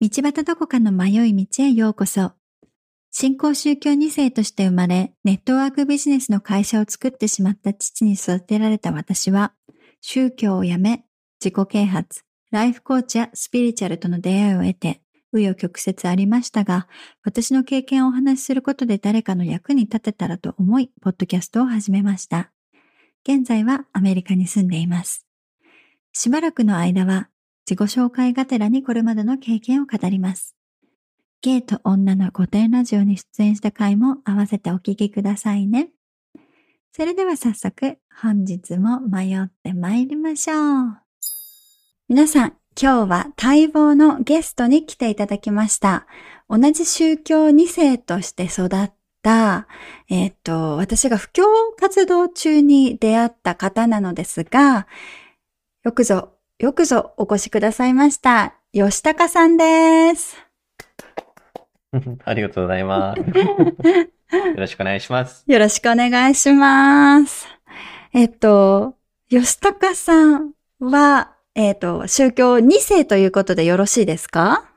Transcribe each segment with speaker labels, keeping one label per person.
Speaker 1: 道端どこかの迷い道へようこそ。新興宗教2世として生まれ、ネットワークビジネスの会社を作ってしまった父に育てられた私は、宗教をやめ、自己啓発、ライフコーチやスピリチュアルとの出会いを得て、紆余曲折ありましたが、私の経験をお話しすることで誰かの役に立てたらと思い、ポッドキャストを始めました。現在はアメリカに住んでいます。しばらくの間は自己紹介がてらにこれまでの経験を語ります。ゲイと女の御殿ラジオに出演した回も合わせてお聞きくださいね。それでは早速、本日も迷って参りましょう。皆さん、今日は待望のゲストに来ていただきました。同じ宗教2世として育った、えっ、ー、と、私が布教活動中に出会った方なのですが、よくぞよくぞお越しくださいました。吉高さんです。
Speaker 2: ありがとうございます。よろしくお願いします。
Speaker 1: よろしくお願いします。えっと、吉高さんは、えっと、宗教2世ということでよろしいですか？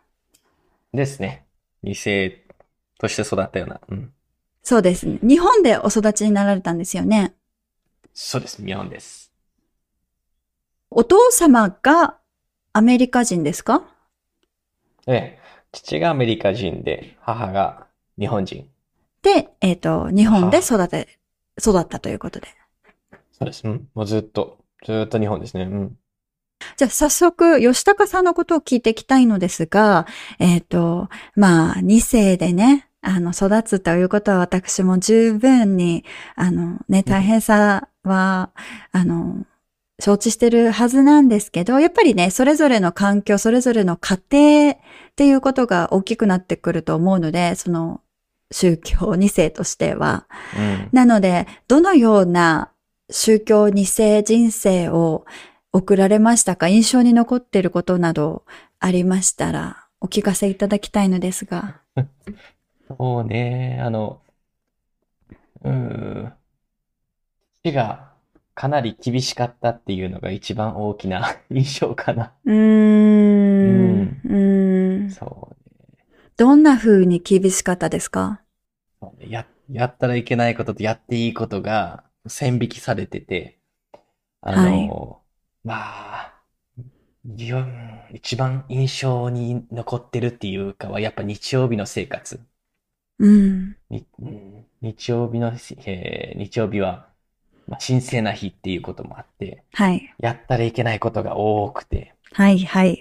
Speaker 2: ですね。2世として育ったような。うん、
Speaker 1: そうですね。日本でお育ちになられたんですよね。
Speaker 2: そうです。日本です。
Speaker 1: お父様がアメリカ人ですか？
Speaker 2: ええ。父がアメリカ人で、母が日本人。
Speaker 1: で、えっ、ー、と、日本で育て、育ったということで。
Speaker 2: そうです。うん。もうずっと、ずっと日本ですね。うん。
Speaker 1: じゃあ早速、吉高さんのことを聞いていきたいのですが、えっ、ー、と、まあ、二世でね、あの、育つということは私も十分に、あの、ね、大変さは、うん、あの、承知してるはずなんですけど、やっぱりね、それぞれの環境、それぞれの家庭っていうことが大きくなってくると思うので、その宗教2世としては。うん、なので、どのような宗教2世人生を送られましたか印象に残っていることなどありましたら、お聞かせいただきたいのですが。
Speaker 2: そうね、あの、うん、父がかなり厳しかったっていうのが一番大きな 印象かな。うーん。
Speaker 1: うん。そうね。どんな風に厳しかったですか？
Speaker 2: そうねや、やったらいけないこととやっていいことが線引きされてて、あの、はい、まあ、一番印象に残ってるっていうかは、やっぱ日曜日の生活。うん。日曜日の、えー、日曜日は、まあ、神聖な日っていうこともあって、はい。やったらいけないことが多くて、
Speaker 1: はい、はい。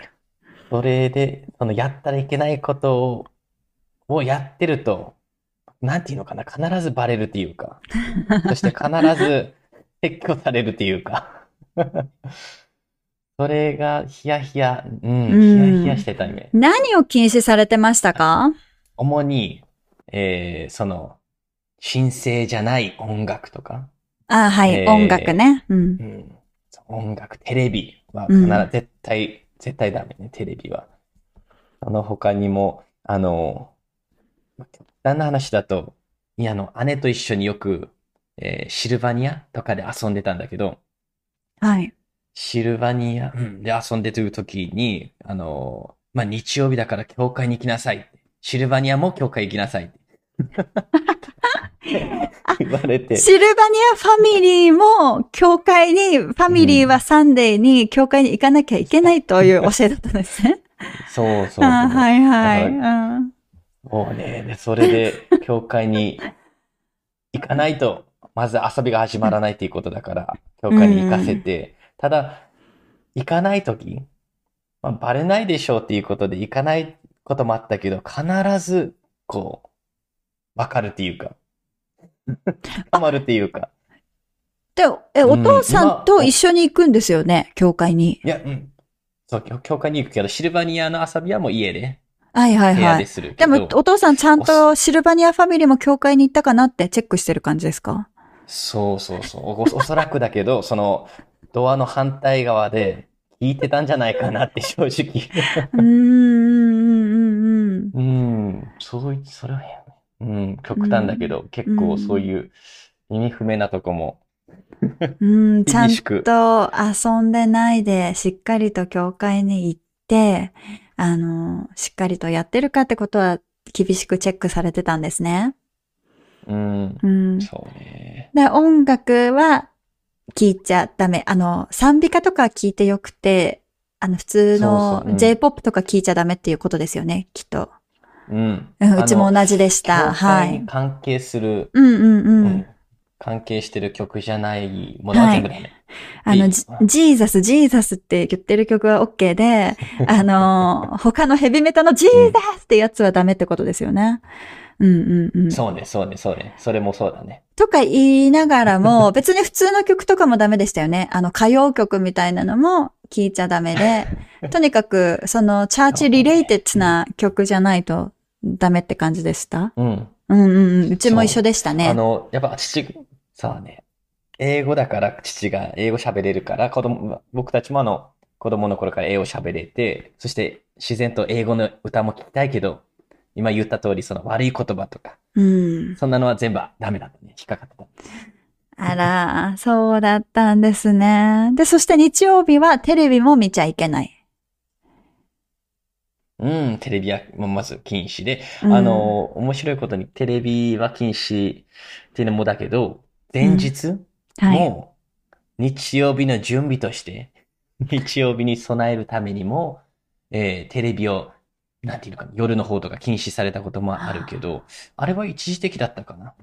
Speaker 2: それで、そのやったらいけないことを、をやってると、なんていうのかな、必ずバレるっていうか、そして必ず撤去されるっていうか、それがヒヤヒヤ、うん、ヒヤヒヤしてたね。
Speaker 1: 何を禁止されてましたか？
Speaker 2: 主に、えー、その、神聖じゃない音楽とか、
Speaker 1: あはい、えー、音楽ね、うん。うん。
Speaker 2: 音楽、テレビは必ず、絶対、絶対ダメね、テレビは。その他にも、あの、極端な話だと、いや、あの、姉と一緒によく、えー、シルバニアとかで遊んでたんだけど、
Speaker 1: はい。
Speaker 2: シルバニア、うん、で遊んでる時に、あの、まあ、日曜日だから教会に行きなさい。シルバニアも教会行きなさい。言われて。
Speaker 1: シルバニアファミリーも、教会に、ファミリーはサンデーに教会に行かなきゃいけないという教えだったんですね。
Speaker 2: そうそうそう。
Speaker 1: はいはい。
Speaker 2: もうね、で、それで、教会に行かないと、まず遊びが始まらないっていうことだから、教会に行かせて、ただ、行かないとき、まあ、バレないでしょうっていうことで行かないこともあったけど、必ず、こう、わかるっていうか、ハマるっていうか。
Speaker 1: で、え、お父さんと一緒に行くんですよね、教会に。
Speaker 2: いや、うん。そう、教会に行くけど、シルバニアの遊びはもう家で。
Speaker 1: はいはいはい。ででも、お父さんちゃんとシルバニアファミリーも教会に行ったかなってチェックしてる感じですか？
Speaker 2: そうそうそう。おおそらくだけど、その、ドアの反対側で聞いてたんじゃないかなって正直。うん、うん、うん、うん。うん、そう、それはうん、極端だけど、結構そういう意味不明なとこも、
Speaker 1: うん、ちゃんと遊んでないで、しっかりと教会に行って、あの、しっかりとやってるかってことは厳しくチェックされてたんですね。
Speaker 2: うん。
Speaker 1: うん。
Speaker 2: そうね。
Speaker 1: で、音楽は聴いちゃダメ。あの、賛美歌とか聴いてよくて、あの、普通の J-POP とか聴いちゃダメっていうことですよね、きっと。
Speaker 2: うん。
Speaker 1: うちも同じでした。
Speaker 2: 教
Speaker 1: はい。
Speaker 2: 関係する、
Speaker 1: うんうんう。
Speaker 2: うんん関係してる曲じゃないものは全部ダメ。
Speaker 1: あの、ジ Jesus、Jesus って言ってる曲は OK で、あの、他のヘビメタの Jesus ってやつはダメってことですよね。うんうんうん。
Speaker 2: そうね、そうね、そうね。それもそうだね。
Speaker 1: とか言いながらも、別に普通の曲とかもダメでしたよね。あの、歌謡曲みたいなのも聴いちゃダメで、とにかく、その、 church related な曲じゃないとダメって感じでした？
Speaker 2: うん。
Speaker 1: うんうんうん。うちも一緒でしたね。
Speaker 2: あの、やっぱ父、そうね。英語だから父が英語喋れるから、子供、僕たちもあの、子供の頃から英語喋れて、そして自然と英語の歌も聞きたいけど、今言った通りその悪い言葉とか、
Speaker 1: うん。
Speaker 2: そんなのは全部ダメだったね。引っかかってた。
Speaker 1: あら、そうだったんですね。で、そして日曜日はテレビも見ちゃいけない。
Speaker 2: うん、テレビはままず禁止で、
Speaker 1: うん。
Speaker 2: あの、面白いことにテレビは禁止っていうのもだけど、前日
Speaker 1: はい。
Speaker 2: も日曜日の準備として、日曜日に備えるためにも、えーテレビを、なんていうのかな、夜の方とか禁止されたこともあるけど、あれは一時的だったかな？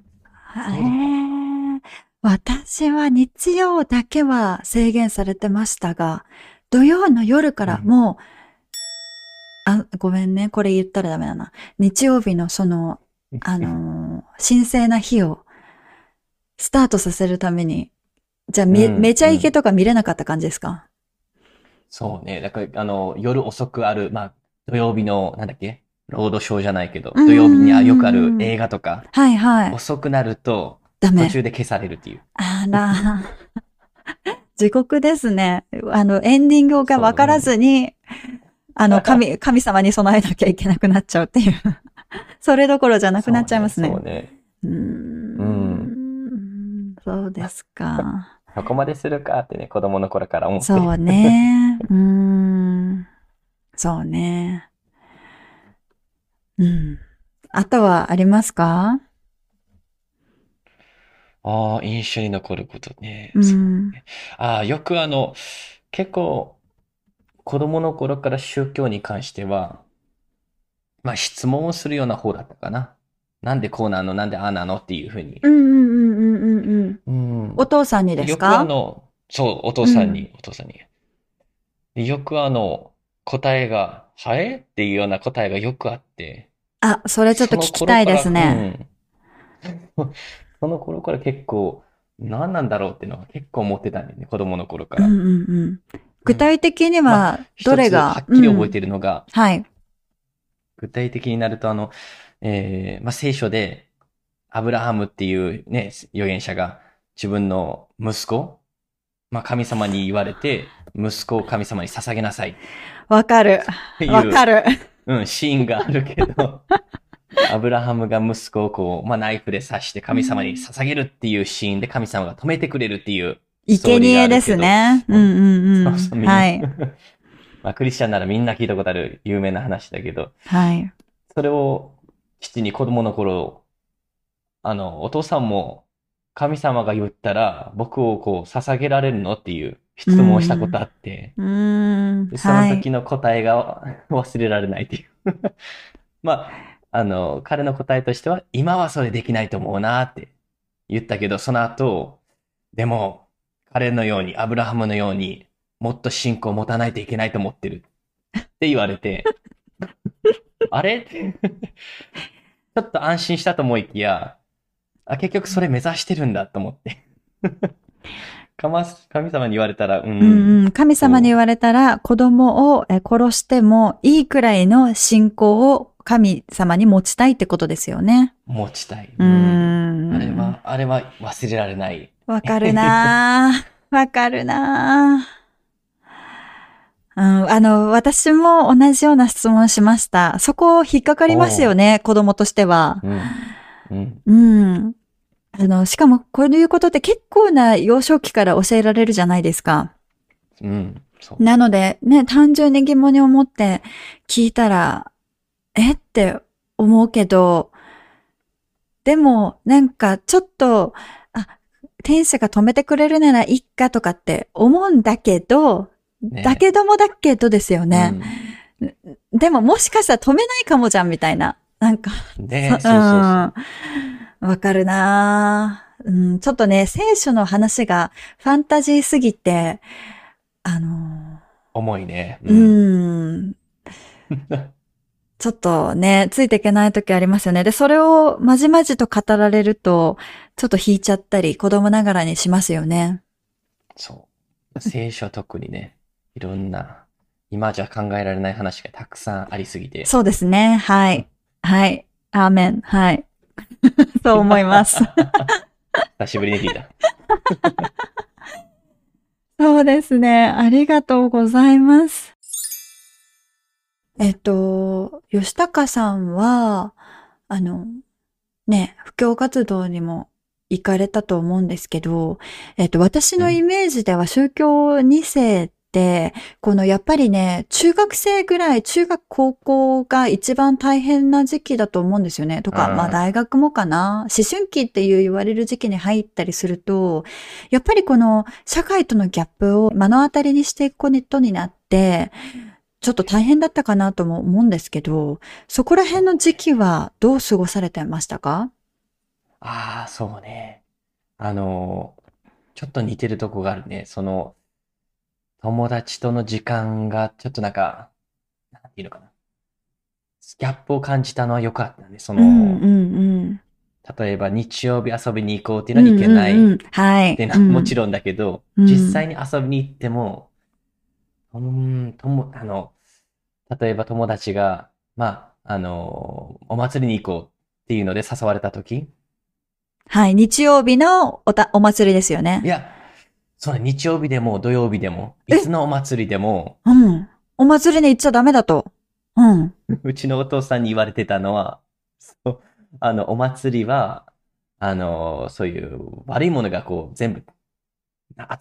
Speaker 1: へー。私は日曜だけは制限されてましたが、土曜の夜からもう、あ、ごめんね、これ言ったらダメだな。日曜日のその、あのー神聖な日をスタートさせるために、じゃあめ、
Speaker 2: うん
Speaker 1: めちゃイケとか見れなかった感じですか、
Speaker 2: そうね。だから、あの、夜遅くある、まあ、土曜日の、なんだっけ？ロードショーじゃないけど、
Speaker 1: うん
Speaker 2: 土曜日にあよくある映画とか、
Speaker 1: はいはい。
Speaker 2: 遅くなると、
Speaker 1: ダメ
Speaker 2: 途。中で消されるっていう。
Speaker 1: あら。地獄ですね。あの、エンディングが分からずに、あの、神、神様に備えなきゃいけなくなっちゃうっていう。それどころじゃなくなっちゃいますね。
Speaker 2: そうね。
Speaker 1: うーん。そうですか。
Speaker 2: そこまでするかってね、子供の頃から思って。
Speaker 1: そうね。うーん。そうね。うん。あとはありますか？
Speaker 2: ああ、印象に残ることね。
Speaker 1: う。
Speaker 2: そうんああ、よくあの、結構、子供の頃から宗教に関しては、まあ質問をするような方だったかな。なんでこうなの？なんでああなの？っていうふうに
Speaker 1: う。んうんうんうんうんうん。
Speaker 2: うん。
Speaker 1: お父さんにです
Speaker 2: よくあ
Speaker 1: か
Speaker 2: の、そう、お父さんに、
Speaker 1: う
Speaker 2: お父さんに。でよくあの、答えが、はえ？っていうような答えがよくあって。
Speaker 1: あ、それちょっと聞きたいですね。
Speaker 2: その頃からうん その頃から結構、何なんだろうっていうのは結構思ってたんだよね、子供の頃から。
Speaker 1: うんうんうん。具体的に
Speaker 2: ま
Speaker 1: は、どれが、
Speaker 2: 一つはっきり覚えて
Speaker 1: る、
Speaker 2: いるのが、
Speaker 1: はい。
Speaker 2: 具体的になると、あの、えーまあ、聖書で、アブラハムっていうね、預言者が自分の息子、まあ、神様に言われて、息子を神様に捧げなさいっ
Speaker 1: わかる。わかる。
Speaker 2: うん、シーンがあるけど、アブラハムが息子をこう、まあ、ナイフで刺して神様に捧げるっていうシーンで神様が止めてくれるっていう
Speaker 1: 生。贄ですね。うんうんうん。
Speaker 2: そうそう
Speaker 1: はい。
Speaker 2: まあ、クリスチャンならみんな聞いたことある有名な話だけど、
Speaker 1: はい。
Speaker 2: それを父に子供の頃、あの、お父さんも神様が言ったら僕をこう捧げられるのっていう質問をしたことあって、
Speaker 1: うーん。
Speaker 2: でそ
Speaker 1: はい。
Speaker 2: の時の答えが 忘れられないっていう。まあ、あの、彼の答えとしては、今はそれできないと思うなって言ったけど、その後、でも、彼のように、アブラハムのように、もっと信仰を持たないといけないと思ってる。って言われて、あれ？ちょっと安心したと思いきや、あ、結局それ目指してるんだと思って。神様に言われたら、う
Speaker 1: んうん。神様に言われたら、子供を殺してもいいくらいの信仰を神様に持ちたいってことですよね。
Speaker 2: 持ちたい。
Speaker 1: うーん。
Speaker 2: あれは、あれは忘れられない。
Speaker 1: わかるなぁ。わかるなぁ。うん、あの、私も同じような質問しました。そこ引っかかりますよね、子供としては。
Speaker 2: うん。うん。
Speaker 1: うん。あの、しかもこういうことって結構な幼少期から教えられるじゃないですか。
Speaker 2: うん。
Speaker 1: なので、ね、単純に疑問に思って聞いたら、え？って思うけど、でも、なんかちょっと、あ、天使が止めてくれるならいいかとかって思うんだけど、
Speaker 2: ね
Speaker 1: だけどもだけどですよね。でももしかしたら止めないかもじゃんみたいな。なんか、
Speaker 2: うん。ねそうそうそう。
Speaker 1: うんわかるなぁうん、ちょっとね、聖書の話がファンタジーすぎて、あの
Speaker 2: 重いね。
Speaker 1: ー、うん、ちょっとね、ついていけない時ありますよね。で、それをまじまじと語られると、ちょっと引いちゃったり、子供ながらにしますよね。
Speaker 2: そう。聖書は特にね、いろんな、今じゃ考えられない話がたくさんありすぎて。
Speaker 1: そうですね。はい。はい。アーメン。はい。そう思います。
Speaker 2: 久しぶりに聞いた。
Speaker 1: そうですね。ありがとうございます。えっと、吉高さんは、あの、ね、布教活動にも行かれたと思うんですけど、えっと、私のイメージでは宗教2世って、このやっぱりね、中学生ぐらい、中学高校が一番大変な時期だと思うんですよね。とか、
Speaker 2: うん
Speaker 1: まあ大学もかな。思春期っていう言われる時期に入ったりすると、やっぱりこの社会とのギャップを目の当たりにしていくことになって、ちょっと大変だったかなとも思うんですけど、そこら辺の時期はどう過ごされてましたか？
Speaker 2: ああ、そうね。あの、ちょっと似てるとこがあるね。その、友達との時間がちょっとなんか、なんていうのかな。ギャップを感じたのはよかったね。その、
Speaker 1: うんうんうん。
Speaker 2: 例えば日曜日遊びに行こうっていうのに行けない
Speaker 1: うんうんうんはい。
Speaker 2: っていうのはもちろんだけど、
Speaker 1: うん
Speaker 2: 実際に遊びに行っても、うーん、とも、あの、例えば友達が、まあ、あの、お祭りに行こうっていうので誘われたとき、
Speaker 1: はい。日曜日のおた、お祭りですよね
Speaker 2: い。や、そうね、日曜日でも土曜日でも、い
Speaker 1: え
Speaker 2: つのお祭りでも、
Speaker 1: うん。お祭りに行っちゃダメだと。うん。
Speaker 2: うちのお父さんに言われてたのは、そう、あの、お祭りは、あの、そういう悪いものがこう全部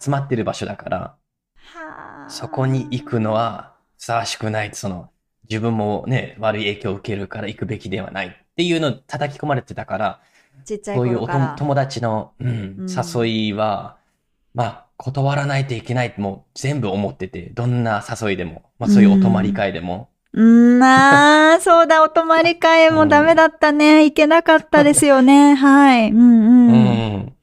Speaker 2: 集まってる場所だから、そこに行くのはふさわしくない。その、自分もね、悪い影響を受けるから行くべきではないっていうのを叩き込まれてたから、
Speaker 1: ちっちゃい
Speaker 2: そういうお。友達の、うん
Speaker 1: うん
Speaker 2: 誘いは、まあ、断らないといけないってもう全部思ってて、どんな誘いでも、まあそういうお泊まり会でも、
Speaker 1: うん、まあ、そうだ、お泊まり会もダメだったね。行けなかったですよね。はい。うん
Speaker 2: う
Speaker 1: うん。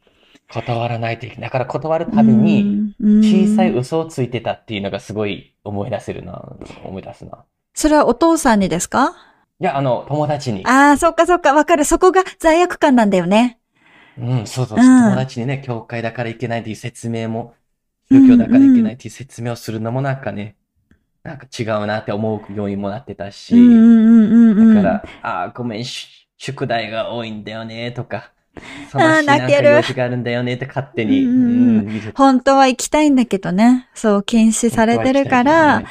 Speaker 2: ん、断らないといけない。だから断るたびに、
Speaker 1: うん、
Speaker 2: 小さい
Speaker 1: うん
Speaker 2: 嘘をついてたっていうのがすごい思い出せるな、思い出すな。
Speaker 1: それはお父さんにですか？
Speaker 2: いや、あの、友達に。
Speaker 1: ああ、そっかそっか、わかる。そこが罪悪感なんだよね。
Speaker 2: うん、そうそう、
Speaker 1: うん
Speaker 2: 友達にね、教会だからいけないっていう説明も、宗教だからいけないっていう説明をするのもなんかね、なんか違うなって思うようにもなってたし、
Speaker 1: うんうんうんうんうん。
Speaker 2: だから、ああ、ごめん、し宿題が多いんだよね、とか、
Speaker 1: あー
Speaker 2: 日なんか
Speaker 1: 泣ける
Speaker 2: があるんだよねって勝手に、
Speaker 1: 本当は行きたいんだけどね。そう、禁止されてるから、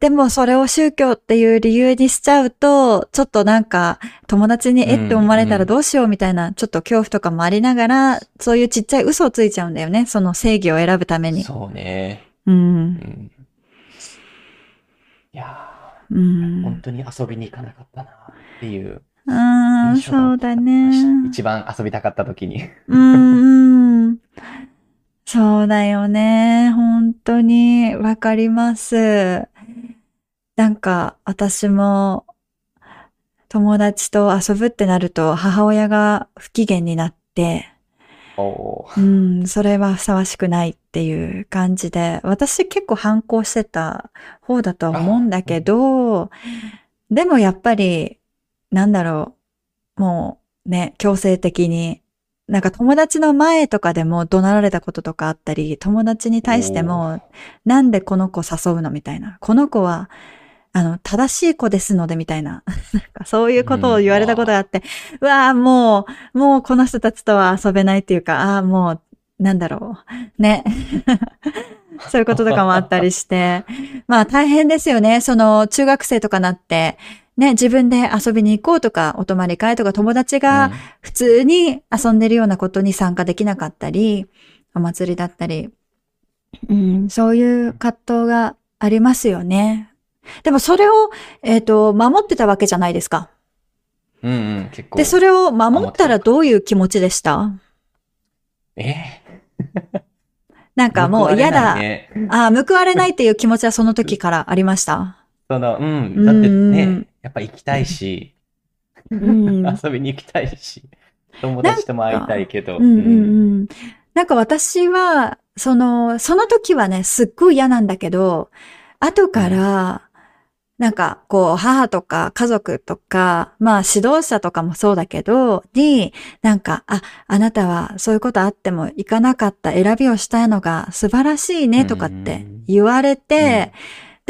Speaker 1: でもそれを宗教っていう理由にしちゃうと、ちょっとなんか友達にえって思われたらどうしようみたいな、ちょっと恐怖とかもありながら、そういうちっちゃい嘘をついちゃうんだよね。その正義を選ぶために。
Speaker 2: そうね。
Speaker 1: う。
Speaker 2: うんん。いや
Speaker 1: う
Speaker 2: ー、本
Speaker 1: ん。
Speaker 2: 当に遊びに行かなかったなっていう
Speaker 1: ああ、
Speaker 2: 印象が
Speaker 1: そうだね。
Speaker 2: 一番遊びたかった時に。
Speaker 1: うんうん。そうだよね。本当にわかります。なんか私も友達と遊ぶってなると母親が不機嫌になって、うん、それはふさわしくないっていう感じで、私結構反抗してた方だとは思うんだけど、でもやっぱり、なんだろう、もうね、強制的に、なんか友達の前とかでも怒鳴られたこととかあったり、友達に対しても、なんでこの子誘うのみたいな。この子は、あの、正しい子ですので、みたいな。なんかそういうことを言われたことがあって、うわあもう、もうこの人たちとは遊べないっていうか、ああ、もう、なんだろう。ね。そういうこととかもあったりして。まあ大変ですよね。その中学生とかなって、ね、自分で遊びに行こうとか、お泊まり会とか友達が普通に遊んでるようなことに参加できなかったり、お祭りだったり。うん、そういう葛藤がありますよね。でもそれを、えっ、と、守ってたわけじゃないですか。
Speaker 2: うんうん、結構。
Speaker 1: で、それを守ったらどういう気持ちでした？
Speaker 2: え？
Speaker 1: なんかもう嫌だ。
Speaker 2: ね、
Speaker 1: ああ、報われないっていう気持ちはその時からありました？
Speaker 2: その、うん。だって
Speaker 1: うん
Speaker 2: ね、やっぱ行きたいし、
Speaker 1: うん。
Speaker 2: 遊びに行きたいし、友達とも会いたいけど。
Speaker 1: うんうんうん。なんか私は、その、その時はね、すっごい嫌なんだけど、後から、なんか、こう、母とか家族とか、まあ指導者とかもそうだけど、に、なんか、あ、あなたはそういうことあっても行かなかった選びをしたのが素晴らしいねとかって言われて、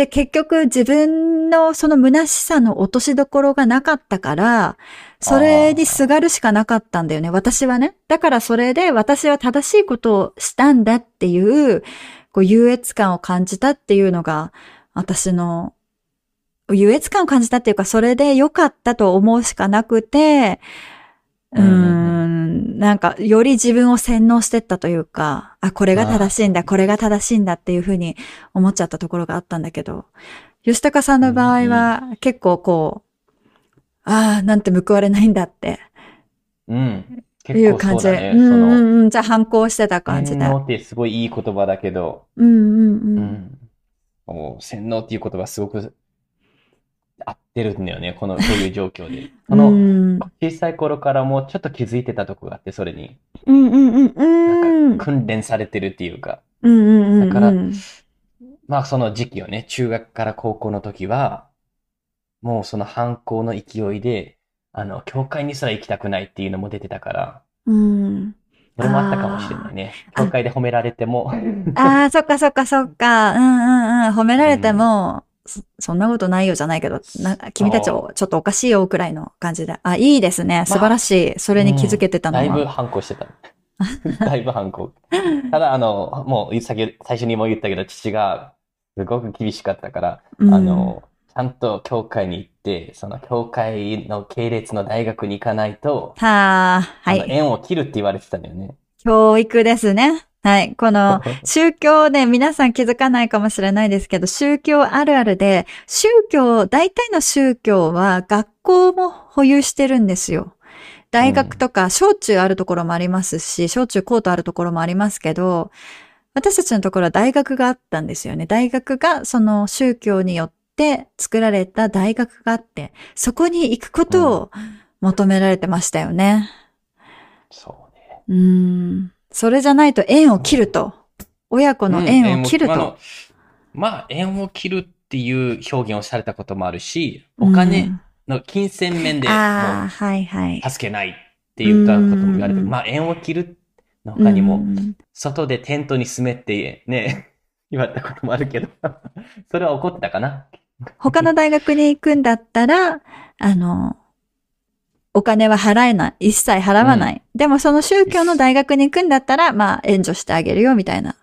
Speaker 1: で、結局自分のその虚しさの落としどころがなかったから、それにすがるしかなかったんだよね、私はね。だからそれで私は正しいことをしたんだっていう、こう優越感を感じたっていうのが、私の、優越感を感じたっていうか、それで良かったと思うしかなくて、うーん、なんか、より自分を洗脳してったというか、あ、これが正しいんだ、これが正しいんだっていうふうに思っちゃったところがあったんだけど、吉高さんの場合は結構こう、ああ、なんて報われないんだって
Speaker 2: うん。
Speaker 1: いう感じ。
Speaker 2: 結構そうだね。
Speaker 1: うんうんうん、じゃあ反抗してた感じで。
Speaker 2: 洗脳ってすごいいい言葉だけど、
Speaker 1: うんうんう。
Speaker 2: うんん。もう洗脳っていう言葉すごく合ってるんだよね。この、そういう状況で。こ
Speaker 1: う
Speaker 2: の、
Speaker 1: ん
Speaker 2: 小さい頃からもちょっと気づいてたとこがあって、それに。
Speaker 1: うんうんうんうん。
Speaker 2: なんか訓練されてるっていうか。
Speaker 1: うんうんうんうん。
Speaker 2: だからまあその時期をね、中学から高校の時は、もうその反抗の勢いで、あの、教会にすら行きたくないっていうのも出てたから、
Speaker 1: うん。
Speaker 2: それもあったかもしれないね。教会で褒められても、
Speaker 1: ああ、そっかそっかそっか。うんうんうん。褒められても、そそんなことないよじゃないけど、な君たち
Speaker 2: そ
Speaker 1: をちょっとおかしいよくらいの感じで。あ、いいですね。素晴らしい。それに気づけてたの
Speaker 2: だいぶ
Speaker 1: は。
Speaker 2: 反抗してた。だいぶ反抗。ただ、あの、もう先、最初にも言ったけど、父がすごく厳しかったから、
Speaker 1: うん
Speaker 2: あの、ちゃんと教会に行って、その教会の系列の大学に行かないと、
Speaker 1: はあ、はい。
Speaker 2: 縁を切るって言われてたんだよね。
Speaker 1: 教育ですね。はい。この、宗教ね、皆さん気づかないかもしれないですけど、宗教あるあるで、宗教、大体の宗教は学校も保有してるんですよ。大学とか、小中あるところもありますし、小中高とあるところもありますけど、私たちのところは大学があったんですよね。大学がその宗教によって作られた大学があって、そこに行くことを求められてましたよね。
Speaker 2: そうね。
Speaker 1: うーん。それじゃないと縁を切ると。親子の縁を切ると。
Speaker 2: うんまあ、縁を切るっていう表現をされたこともあるし、お金の金銭面で
Speaker 1: はいはい。
Speaker 2: う助けないって言ったことも言われて、
Speaker 1: うん
Speaker 2: まあ、縁を切るの他にも、
Speaker 1: うん
Speaker 2: 外でテントに住めってね、言われたこともあるけど、それは怒ってたかな
Speaker 1: 他の大学に行くんだったら、あの、お金は払えない。一切払わない。でもその宗教の大学に行くんだったら、まあ援助してあげるよみたいな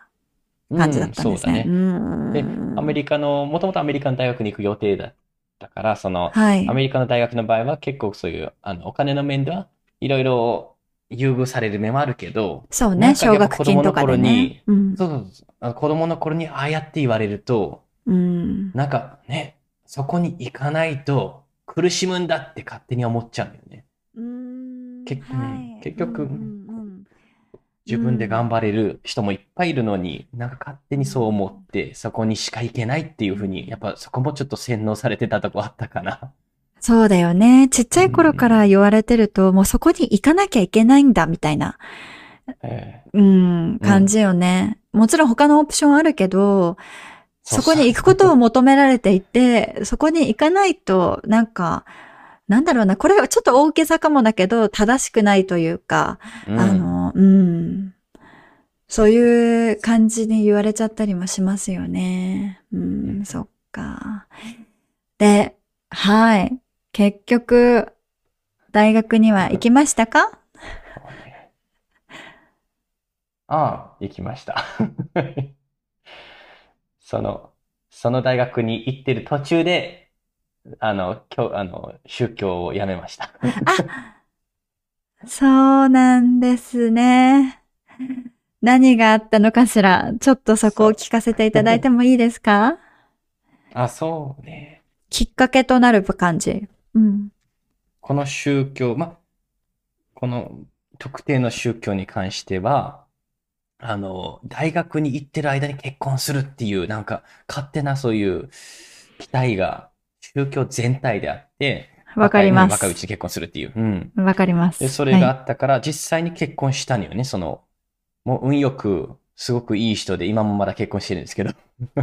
Speaker 1: 感じだったんですね。
Speaker 2: うんそうだね。で、アメ
Speaker 1: リ
Speaker 2: リカの、もともとアメリカの大学に行く予定だったから、その、
Speaker 1: はい
Speaker 2: ア。メリカの大学の場合は結構そういう、あの、お金の面ではいろいろ優遇される面もあるけど、
Speaker 1: そうね、奨学金とかでね。うん
Speaker 2: そうそうそう子供の頃にああやって言われると、
Speaker 1: うん。
Speaker 2: なんかね、そこに行かないと苦しむんだって勝手に思っちゃうんだよね。
Speaker 1: うん。
Speaker 2: 結
Speaker 1: はい。
Speaker 2: 結局
Speaker 1: うんうん
Speaker 2: 自分で頑張れる人もいっぱいいるのに、なんか勝手にそう思って、そこにしか行けないっていうふうに、やっぱそこもちょっと洗脳されてたとこあったかな。
Speaker 1: そうだよね。ちっちゃい頃から言われてると、もうそこに行かなきゃいけないんだ、みたいな、
Speaker 2: ええ。
Speaker 1: うん、感じよね。もちろん他のオプションあるけど、そこに行くことを求められていて、そこに行かないと、なんか、なんだろうな、これはちょっと大げさかもだけど、正しくないというか、
Speaker 2: うん
Speaker 1: あの、うん。そういう感じに言われちゃったりもしますよね。うん、そっか。で、はい。結局、大学には行きましたか？
Speaker 2: ああ、行きました。その、その大学に行ってる途中で、あの、今日、あの、宗教を辞めました。
Speaker 1: そうなんですね。何があったのかしら？ちょっとそこを聞かせていただいてもいいですか？
Speaker 2: あ、そうね。
Speaker 1: きっかけとなる感じ。うん。
Speaker 2: この宗教、ま、この特定の宗教に関しては、あの、大学に行ってる間に結婚するっていう、なんか、勝手なそういう期待が宗教全体であって、
Speaker 1: わかります。
Speaker 2: 若いうちに結婚するっていう。うん。
Speaker 1: わかります。
Speaker 2: で、それがあ
Speaker 1: は
Speaker 2: ったから、実際に結婚したのよね、その、もう運よく、すごくいい人で、今もまだ結婚してるんですけど、
Speaker 1: い。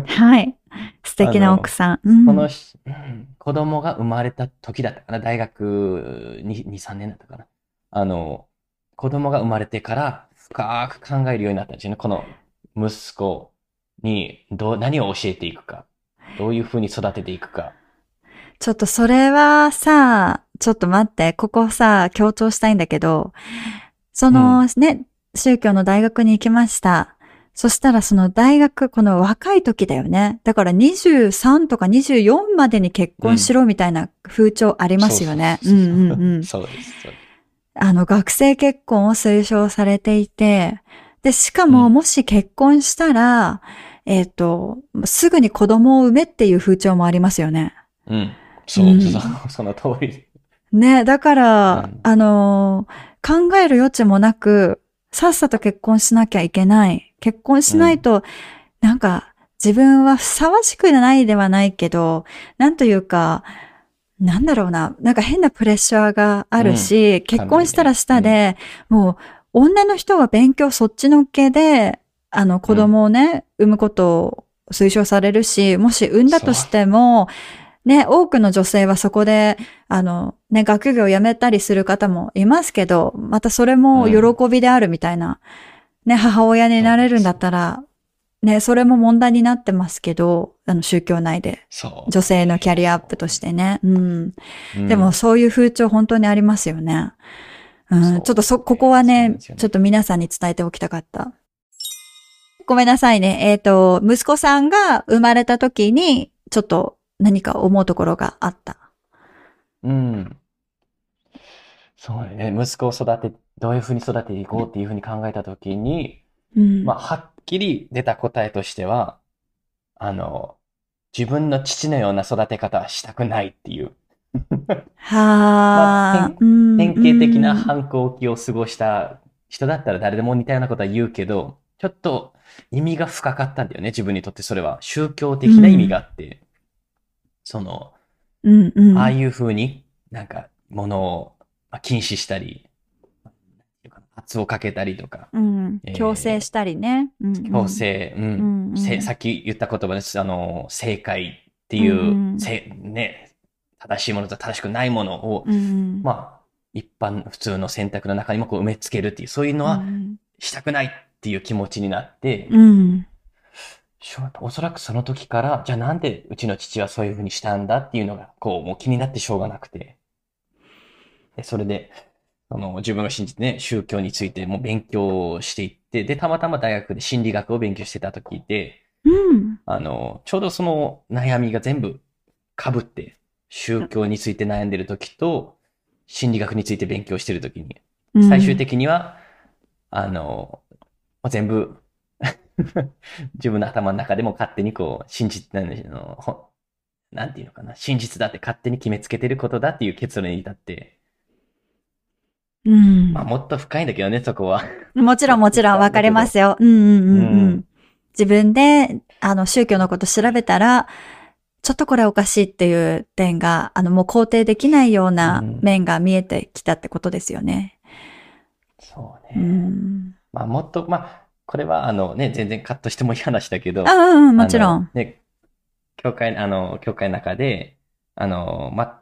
Speaker 1: はい。素敵な奥さん。うん
Speaker 2: このし、うん子供が生まれた時だったかな、大学に2、3年だったかな。あの、子供が生まれてから深く考えるようになったんですよね。この息子にどう、何を教えていくか、どういうふうに育てていくか。
Speaker 1: ちょっとそれはさ、ちょっと待って、ここさ、強調したいんだけど、その、ね、宗教の大学に行きました。そしたらその大学、この若い時だよね。だから23とか24までに結婚しろみたいな風潮ありますよね。
Speaker 2: そううそうそう
Speaker 1: んうんうん。
Speaker 2: そうです。そうです
Speaker 1: あの、学生結婚を推奨されていて、で、しかも、
Speaker 2: うん
Speaker 1: もし結婚したら、えっ、と、すぐに子供を産めっていう風潮もありますよね。
Speaker 2: うん。そう、
Speaker 1: うん
Speaker 2: その通り。
Speaker 1: ね、だから、
Speaker 2: うん
Speaker 1: あのー考える余地もなく、さっさと結婚しなきゃいけない。結婚しないと、なんか、自分はふさわしくないではないけど、なんというか、なんだろうな、なんか変なプレッシャーがあるし、結婚したらしたで、もう、女の人は勉強そっちのけで、あの、子供をね、産むことを推奨されるし、もし産んだとしても、ね、多くの女性はそこで、あの、ね、学業を辞めたりする方もいますけど、またそれも喜びであるみたいな、ね、母親になれるんだったら、ね、それも問題になってますけど、あの、宗教内で。女性のキャリアアップとしてね。うん。
Speaker 2: うん
Speaker 1: でも、そういう風潮本当にありますよね。う、
Speaker 2: ん
Speaker 1: ちょっとそ、ここはね
Speaker 2: ね
Speaker 1: ちょっと皆さんに伝えておきたかった。ごめんなさいね。えっ、と、息子さんが生まれた時に、ちょっと何か思うところがあった。
Speaker 2: うん。そうね。息子を育て、どういうふうに育てていこうっていうふうに考えたときに、
Speaker 1: うん。
Speaker 2: まあ、はっきり出た答えとしては、あの、自分の父のような育て方はしたくないっていう、
Speaker 1: はあ、うん
Speaker 2: 典型的な
Speaker 1: うん
Speaker 2: 反抗期を過ごした人だったら誰でも似たようなことは言うけど、ちょっと意味が深かったんだよね。自分にとってそれは宗教的な意味があって、その、
Speaker 1: うんうん。
Speaker 2: ああいう風になんか物をまあ禁止したり、圧をかけたりとか、
Speaker 1: うん。
Speaker 2: えー。
Speaker 1: 強制したりね。うん。うん
Speaker 2: 強制、うん。
Speaker 1: うん。うん。
Speaker 2: せさっき言った言葉です。あの、正解っていう、
Speaker 1: うんうん。
Speaker 2: せね、正しいものと正しくないものを、
Speaker 1: うん。
Speaker 2: まあ、一般、普通の選択の中にもこう埋め付けるっていう、そういうのは
Speaker 1: うん。
Speaker 2: したくないっていう気持ちになって、
Speaker 1: うん。
Speaker 2: おそらくその時から、じゃあなんでうちの父はそういうふうにしたんだっていうのが、こう、もう気になってしょうがなくて。で、それで、あの、自分が信じてね、宗教についても勉強していって、で、たまたま大学で心理学を勉強してた時で、
Speaker 1: うん。
Speaker 2: あの、ちょうどその悩みが全部被って、宗教について悩んでる時と、心理学について勉強してる時に、
Speaker 1: うん
Speaker 2: 最終的には、あの、まあ全部 自分の頭の中でも勝手にこう、信じて、なんていうのかな、真実だって勝手に決めつけてることだっていう結論に至って、
Speaker 1: うん
Speaker 2: まあもっと深いんだけどね、そこは。
Speaker 1: もちろんもちろん わかりますよ。うんうんうんう
Speaker 2: うん
Speaker 1: ん。自分で、あの、宗教のこと調べたら、ちょっとこれおかしいっていう点が、あの、もう肯定できないような
Speaker 2: うん
Speaker 1: 面が見えてきたってことですよね。
Speaker 2: そう
Speaker 1: う
Speaker 2: ね。
Speaker 1: ん。
Speaker 2: まあもっと、まあ、これはあのね、全然カットしてもいい話だけど、
Speaker 1: あ、うんうん、もちろん。
Speaker 2: ね、教会、あの、教会の中で、あの、ま、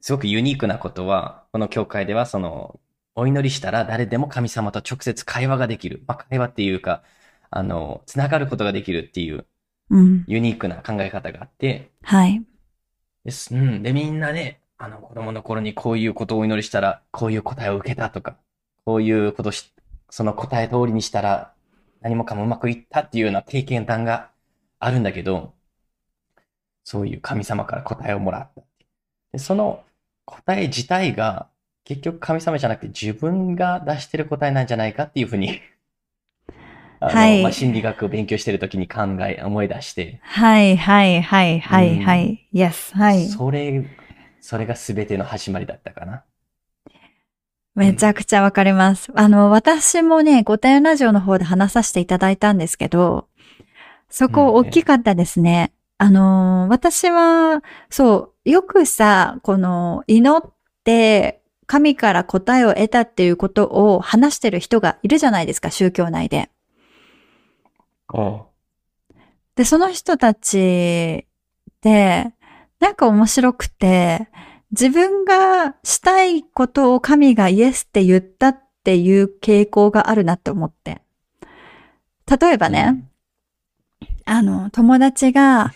Speaker 2: すごくユニークなことは、この教会では、その、お祈りしたら誰でも神様と直接会話ができる。まあ、会話っていうか、あの、つながることができるっていう
Speaker 1: うん。
Speaker 2: ユニークな考え方があって、
Speaker 1: はい。
Speaker 2: です。うん。で、みんなね、あの、子供の頃にこういうことをお祈りしたら、こういう答えを受けたとか、こういうことし、その答え通りにしたら、何もかもうまくいったっていうような経験談があるんだけど、そういう神様から答えをもらった。で、その答え自体が、結局神様じゃなくて自分が出してる答えなんじゃないかっていうふうにあの、
Speaker 1: はい
Speaker 2: まあ、心理学を勉強してる時に考え、思い出して、
Speaker 1: はい、はい、はい、はい、
Speaker 2: うん
Speaker 1: はい。Yes, はい。
Speaker 2: それ、それが全ての始まりだったかな。
Speaker 1: めちゃくちゃわかります。あの、私もね、御殿ラジオの方で話させていただいたんですけど、そこ大きかったですね。あの、私は、そう、よくさ、この、祈って、神から答えを得たっていうことを話してる人がいるじゃないですか、宗教内で。
Speaker 2: お
Speaker 1: で、その人たちで、なんか面白くて、自分がしたいことを神がイエスって言ったっていう傾向があるなって思って。例えばね、あの、友達が、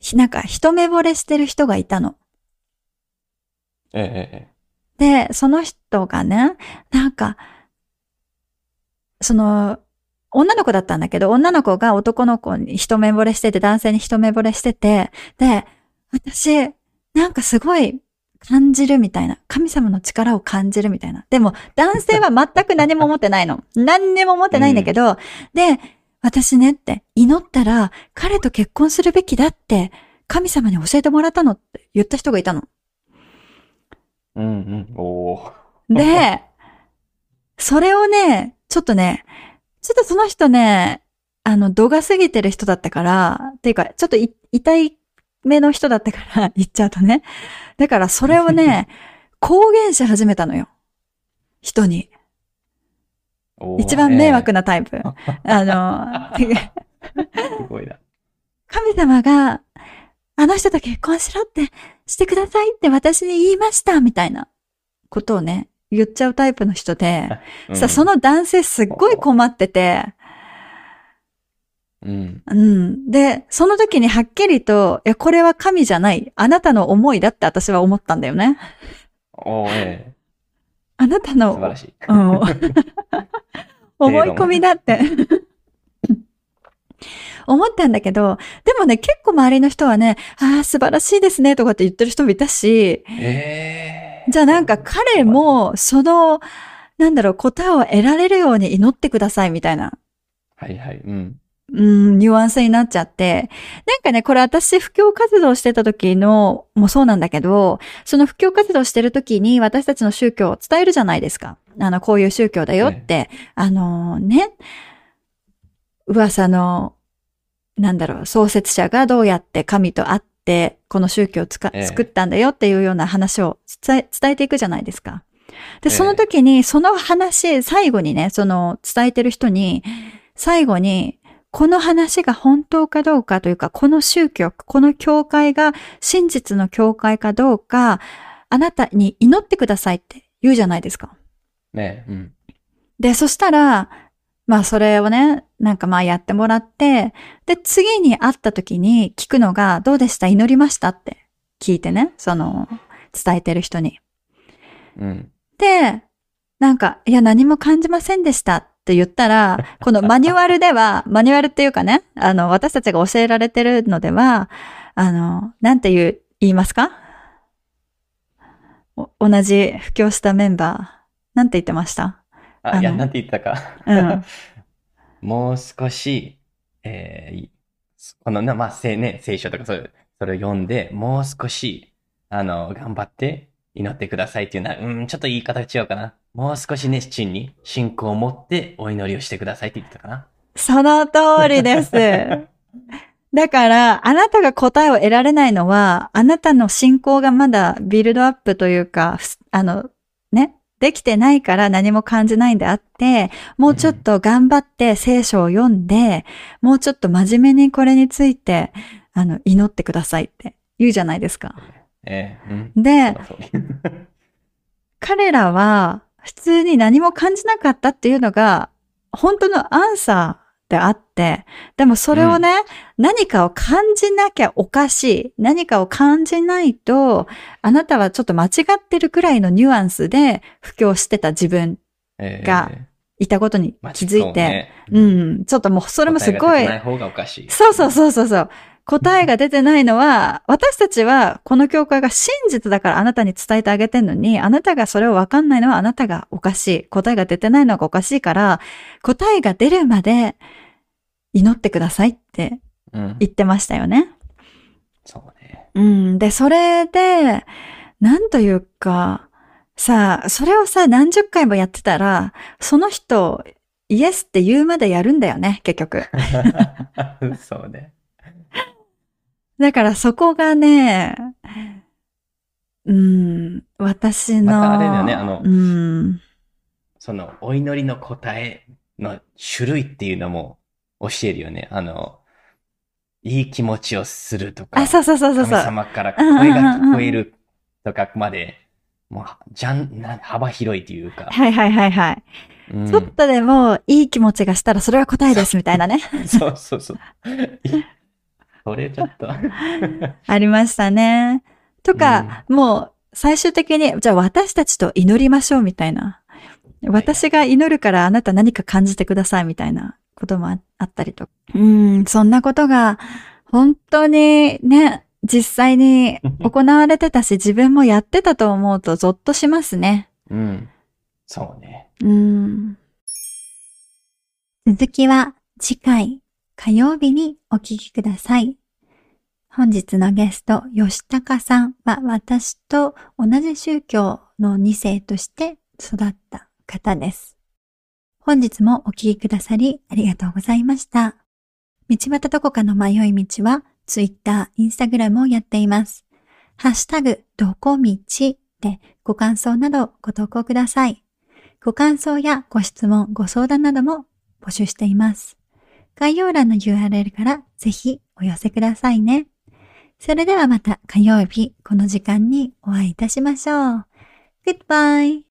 Speaker 1: ひなんか一目惚れしてる人がいたの。
Speaker 2: ええ、え
Speaker 1: で、その人がね、なんか、その、女の子だったんだけど、女の子が男の子に一目惚れしてて、男性に一目惚れしてて、で、私、なんかすごい感じるみたいな。神様の力を感じるみたいな。でも、男性は全く何も持ってないの。何にも持ってないんだけど、で、私ねって、祈ったら、彼と結婚するべきだって、神様に教えてもらったのって言った人がいたの。
Speaker 2: え。うんうん。おー
Speaker 1: で、それをね、ちょっとね、ちょっとその人ね、あの、度が過ぎてる人だったから、っていうか、ちょっとい痛い目の人だったから、言っちゃうとね。だからそれをね、公言し始めたのよ。人に。一番迷惑なタイプ。
Speaker 2: え
Speaker 1: あの、
Speaker 2: え すごいな。
Speaker 1: 神様が、あの人と結婚しろって、してくださいって私に言いました、みたいなことをね、言っちゃうタイプの人で、さ、そ
Speaker 2: の、
Speaker 1: の男性すっごい困ってて、
Speaker 2: うん。
Speaker 1: うん。で、その時にはっきりと、いや、これは神じゃない。あなたの思いだって私は思ったんだよね。
Speaker 2: おーえ
Speaker 1: あなた
Speaker 2: え。素晴
Speaker 1: の
Speaker 2: らしい。
Speaker 1: うん、思い込みだって。思ったんだけど、でもね、結構周りの人はね、ああ、素晴らしいですね、とかって言ってる人もいたし、
Speaker 2: ええ。
Speaker 1: じゃあなんか彼も、その、なんだろう、答えを得られるように祈ってください、みたいな。
Speaker 2: はいはい。うん。
Speaker 1: うん、ニュアンスになっちゃって。なんかね、これ私、布教活動してた時の、もそうなんだけど、その布教活動してる時に私たちの宗教を伝えるじゃないですか。あの、こういう宗教だよって、あのね、噂の、なんだろう、創設者がどうやって神と会って、この宗教をつか
Speaker 2: ええ
Speaker 1: 作ったんだよっていうような話を伝え伝えていくじゃないですか。で、
Speaker 2: ええ
Speaker 1: その時に、その話、最後にね、その伝えてる人に、最後に、この話が本当かどうかというか、この宗教、この教会が真実の教会かどうか、あなたに祈ってくださいって言うじゃないですか。
Speaker 2: ねえ。うん。
Speaker 1: で、そしたら、まあそれをね、なんかまあやってもらって、で、次に会った時に聞くのが、どうでした？祈りました？って聞いてね、その、伝えてる人に。
Speaker 2: うん。
Speaker 1: で、なんか、いや、何も感じませんでした？って言ったら、このマニュアルでは、マニュアルっていうかね、あの、私たちが教えられてるのでは、あの、なんて言う、言いますか？お同じ布教したメンバー、なんて言ってました？
Speaker 2: あ、いや、なんて言ったか。
Speaker 1: うん
Speaker 2: もう少し、えーいこのね、まあ、せね、聖書とかそれ、それを読んで、もう少し、あの、頑張って祈ってくださいっていうのは、うん、ちょっと言い方が違うかな。もう少し熱心に信仰を持ってお祈りをしてくださいって言ってたかな。
Speaker 1: その通りです。だから、あなたが答えを得られないのは、あなたの信仰がまだビルドアップというか、ふあの、ね、できてないから何も感じないんであって、もうちょっと頑張って聖書を読んで、もうちょっと真面目にこれについて、あの、祈ってくださいって言うじゃないですか。
Speaker 2: えーうん。
Speaker 1: で彼らは普通に何も感じなかったっていうのが本当のアンサーであって、でもそれをね、何かを感じなきゃおかしい。何かを感じないと、あなたはちょっと間違ってるくらいのニュアンスで布教してた自分
Speaker 2: えー
Speaker 1: がいたことに
Speaker 2: まあ
Speaker 1: 気づいて、
Speaker 2: そうね
Speaker 1: うん、ちょっともうそれもすごい
Speaker 2: い。
Speaker 1: そうそうそうそうそう。答えが出てないのは、私たちはこの教会が真実だからあなたに伝えてあげてんのに、あなたがそれをわかんないのはあなたがおかしい。答えが出てないのがおかしいから、答えが出るまで祈ってくださいって言ってましたよね。うん、
Speaker 2: そうね。
Speaker 1: うん。で、それで、なんというか、さあ、それをさ、何十回もやってたら、その人、イエスって言うまでやるんだよね、結局。
Speaker 2: そうね。
Speaker 1: だからそこがね、うん、私の。ま
Speaker 2: たあれだよね、あの、
Speaker 1: うん、
Speaker 2: その、お祈りの答えの種類っていうのも教えるよね。あの、いい気持ちをするとか、
Speaker 1: あ、そうそうそうそう。
Speaker 2: 神様から声が聞こえるとかまで、もう、じゃん、な幅広いっていうか。
Speaker 1: はいはいはいはい。うん、ちょっとでもいい気持ちがしたらそれは答えですみたいなね。
Speaker 2: そうそうそう。それちょっと
Speaker 1: ありましたね。とか、うん、もう最終的に、じゃあ私たちと祈りましょうみたいな。私が祈るからあなた何か感じてくださいみたいなこともあったりとか。うん、そんなことが本当にね、実際に 行われてたし、自分もやってたと思うとゾッとしますね。
Speaker 2: うん。そうね。
Speaker 1: うん。続きは次回火曜日にお聞きください。本日のゲスト、吉高さんは私と同じ宗教の2世として育った方です。本日もお聞きくださりありがとうございました。道端どこかの迷い道は Twitter、Instagram をやっています。ハッシュタグ、どこ道でご感想などご投稿ください。ご感想やご質問、ご相談なども募集しています。概要欄の URL からぜひお寄せくださいね。それではまた火曜日この時間にお会いいたしましょう。Goodbye!